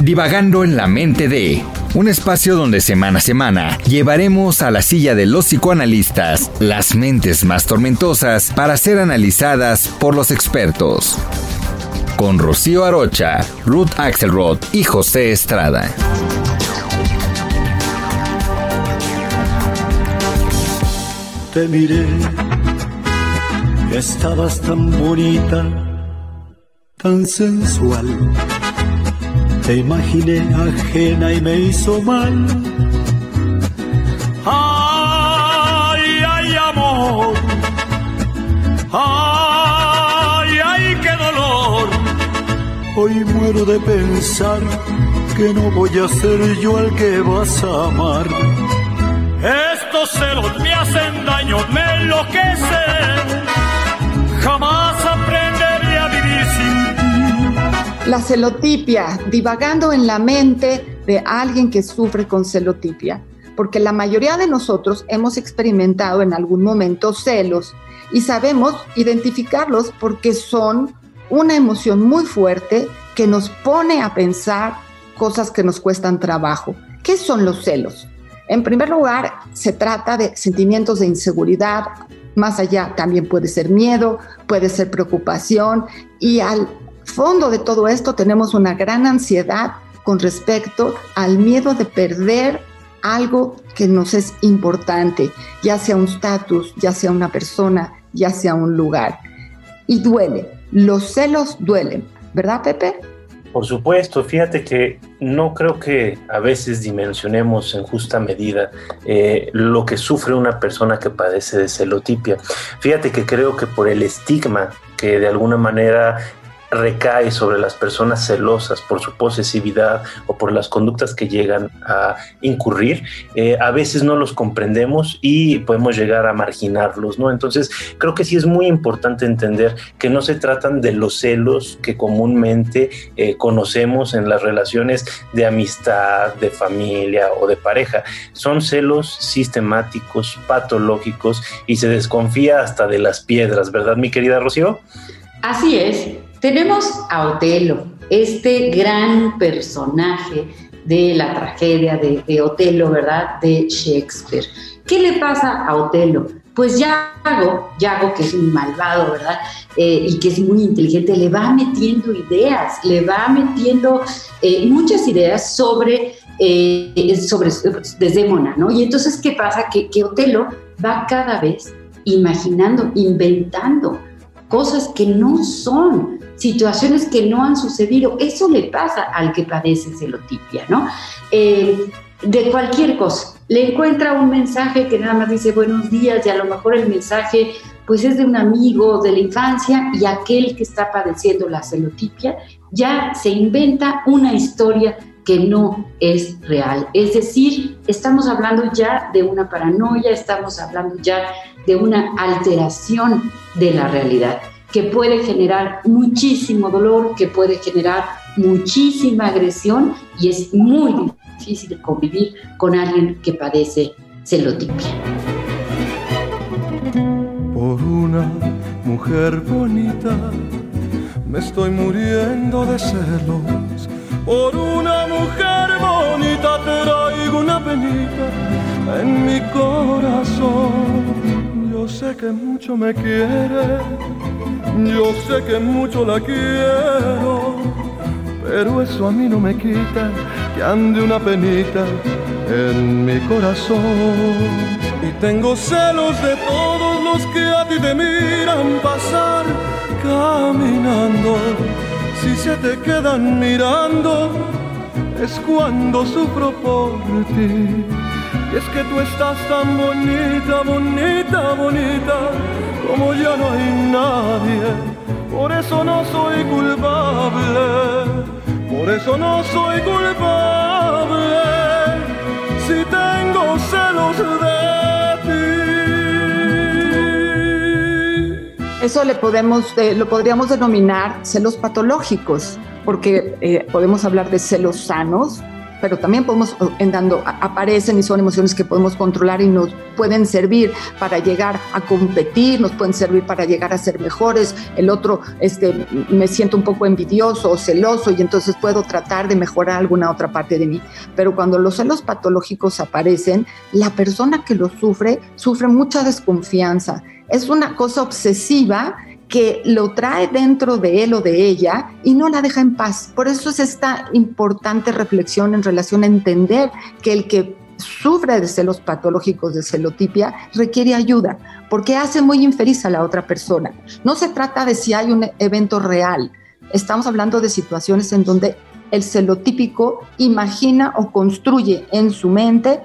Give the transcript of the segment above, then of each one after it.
Divagando en la mente de un espacio donde semana a semana llevaremos a la silla de los psicoanalistas las mentes más tormentosas para ser analizadas por los expertos. Con Rocío Arocha, Ruth Axelrod y José Estrada. Te miré, estabas tan bonita, tan sensual. Te imaginé ajena y me hizo mal. Ay, ay, amor. Ay, ay, qué dolor. Hoy muero de pensar que no voy a ser yo el que vas a amar. Estos celos me hacen daño, me enloquecen. La celotipia, divagando en la mente de alguien que sufre con celotipia, porque la mayoría de nosotros hemos experimentado en algún momento celos y sabemos identificarlos porque son una emoción muy fuerte que nos pone a pensar cosas que nos cuestan trabajo. ¿Qué son los celos? En primer lugar, se trata de sentimientos de inseguridad, más allá también puede ser miedo, puede ser preocupación y al fondo de todo esto tenemos una gran ansiedad con respecto al miedo de perder algo que nos es importante, ya sea un estatus, ya sea una persona, ya sea un lugar. Y duele, los celos duelen, ¿verdad Pepe? Por supuesto, fíjate que no creo que a veces dimensionemos en justa medida eh, lo que sufre una persona que padece de celotipia. Fíjate que creo que por el estigma que de alguna manera recae sobre las personas celosas por su posesividad o por las conductas que llegan a incurrir, eh, a veces no los comprendemos y podemos llegar a marginarlos, ¿no? Entonces, creo que sí es muy importante entender que no se tratan de los celos que comúnmente eh, conocemos en las relaciones de amistad, de familia o de pareja. Son celos sistemáticos, patológicos y se desconfía hasta de las piedras, ¿verdad, mi querida Rocío? Así es. Tenemos a Otelo, este gran personaje de la tragedia de, Otelo, ¿verdad? De Shakespeare. ¿Qué le pasa a Otelo? Pues Yago, Yago que es un malvado, ¿verdad? Eh, y que es muy inteligente, le va metiendo ideas, le va metiendo eh, muchas ideas sobre, eh, sobre Desdémona, ¿no? Y entonces, ¿qué pasa? Que Otelo va cada vez imaginando, inventando cosas que no son, situaciones que no han sucedido. Eso le pasa al que padece celotipia, ¿no? Eh, de cualquier cosa. Le encuentra un mensaje que nada más dice buenos días y a lo mejor el mensaje pues es de un amigo de la infancia y aquel que está padeciendo la celotipia ya se inventa una historia que no es real. Es decir, estamos hablando ya de una paranoia, estamos hablando ya de una alteración de la realidad que puede generar muchísimo dolor, que puede generar muchísima agresión y es muy difícil convivir con alguien que padece celotipia. Por una mujer bonita me estoy muriendo de celos. Por una mujer bonita traigo una penita en mi corazón. Yo sé que mucho me quiere, yo sé que mucho la quiero, pero eso a mí no me quita que ande una penita en mi corazón. Y tengo celos de todos los que a ti te miran pasar caminando. Si se te quedan mirando, es cuando sufro por ti. Y es que tú estás tan bonita, bonita, bonita, como ya no hay nadie por eso no soy culpable, por eso no soy culpable, si tengo celos de ti. Eso le podemos, eh, lo podríamos denominar celos patológicos, porque eh, podemos hablar de celos sanos, pero también podemos, en dando, aparecen y son emociones que podemos controlar y nos pueden servir para llegar a competir, nos pueden servir para llegar a ser mejores. El otro, este, me siento un poco envidioso o celoso y entonces puedo tratar de mejorar alguna otra parte de mí. Pero cuando los celos patológicos aparecen, la persona que los sufre sufre mucha desconfianza. Es una cosa obsesiva que lo trae dentro de él o de ella y no la deja en paz. Por eso es esta importante reflexión en relación a entender que el que sufre de celos patológicos de celotipia requiere ayuda porque hace muy infeliz a la otra persona. No se trata de si hay un evento real. Estamos hablando de situaciones en donde el celotípico imagina o construye en su mente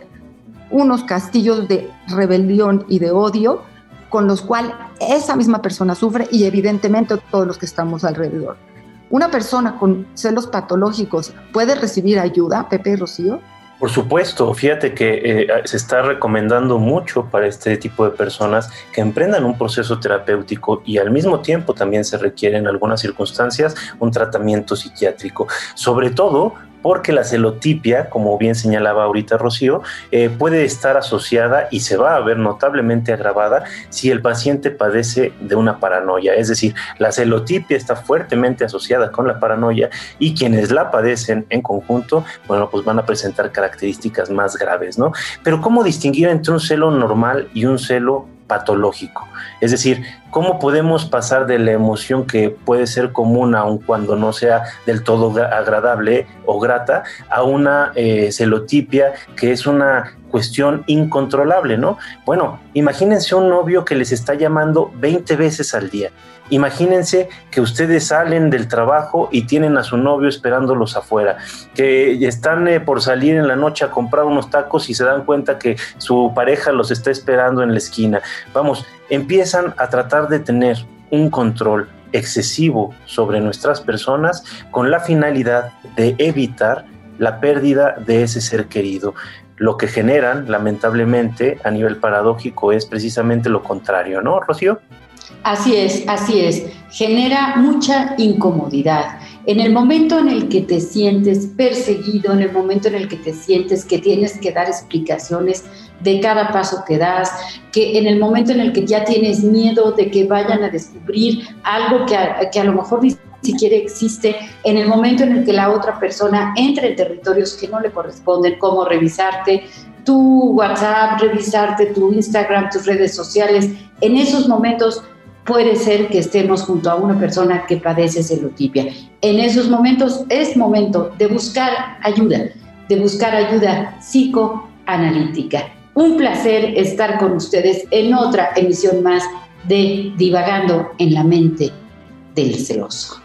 unos castillos de rebelión y de odio con los cuales esa misma persona sufre y evidentemente todos los que estamos alrededor. ¿Una persona con celos patológicos puede recibir ayuda, Pepe y Rocío? Por supuesto, fíjate que eh, se está recomendando mucho para este tipo de personas que emprendan un proceso terapéutico y al mismo tiempo también se requiere en algunas circunstancias un tratamiento psiquiátrico, sobre todo porque la celotipia, como bien señalaba ahorita Rocío, eh, puede estar asociada y se va a ver notablemente agravada si el paciente padece de una paranoia. Es decir, la celotipia está fuertemente asociada con la paranoia y quienes la padecen en conjunto, bueno, pues van a presentar características más graves, ¿no? Pero ¿cómo distinguir entre un celo normal y un celo patológico. Es decir, ¿cómo podemos pasar de la emoción que puede ser común aun cuando no sea del todo agradable o grata a una eh, celotipia que es una cuestión incontrolable, ¿no? Bueno, imagínense un novio que les está llamando 20 veces al día. Imagínense que ustedes salen del trabajo y tienen a su novio esperándolos afuera, que están eh, por salir en la noche a comprar unos tacos y se dan cuenta que su pareja los está esperando en la esquina. Vamos, empiezan a tratar de tener un control excesivo sobre nuestras personas con la finalidad de evitar la pérdida de ese ser querido. Lo que generan, lamentablemente, a nivel paradójico, es precisamente lo contrario, ¿no, Rocío? Así es, así es. Genera mucha incomodidad. En el momento en el que te sientes perseguido, en el momento en el que te sientes que tienes que dar explicaciones de cada paso que das, que en el momento en el que ya tienes miedo de que vayan a descubrir algo que a, que a lo mejor ni siquiera existe, en el momento en el que la otra persona entra en territorios que no le corresponden, como revisarte tu WhatsApp, revisarte tu Instagram, tus redes sociales, en esos momentos puede ser que estemos junto a una persona que padece celotipia. En esos momentos es momento de buscar ayuda, de buscar ayuda psicoanalítica. Un placer estar con ustedes en otra emisión más de Divagando en la mente del celoso.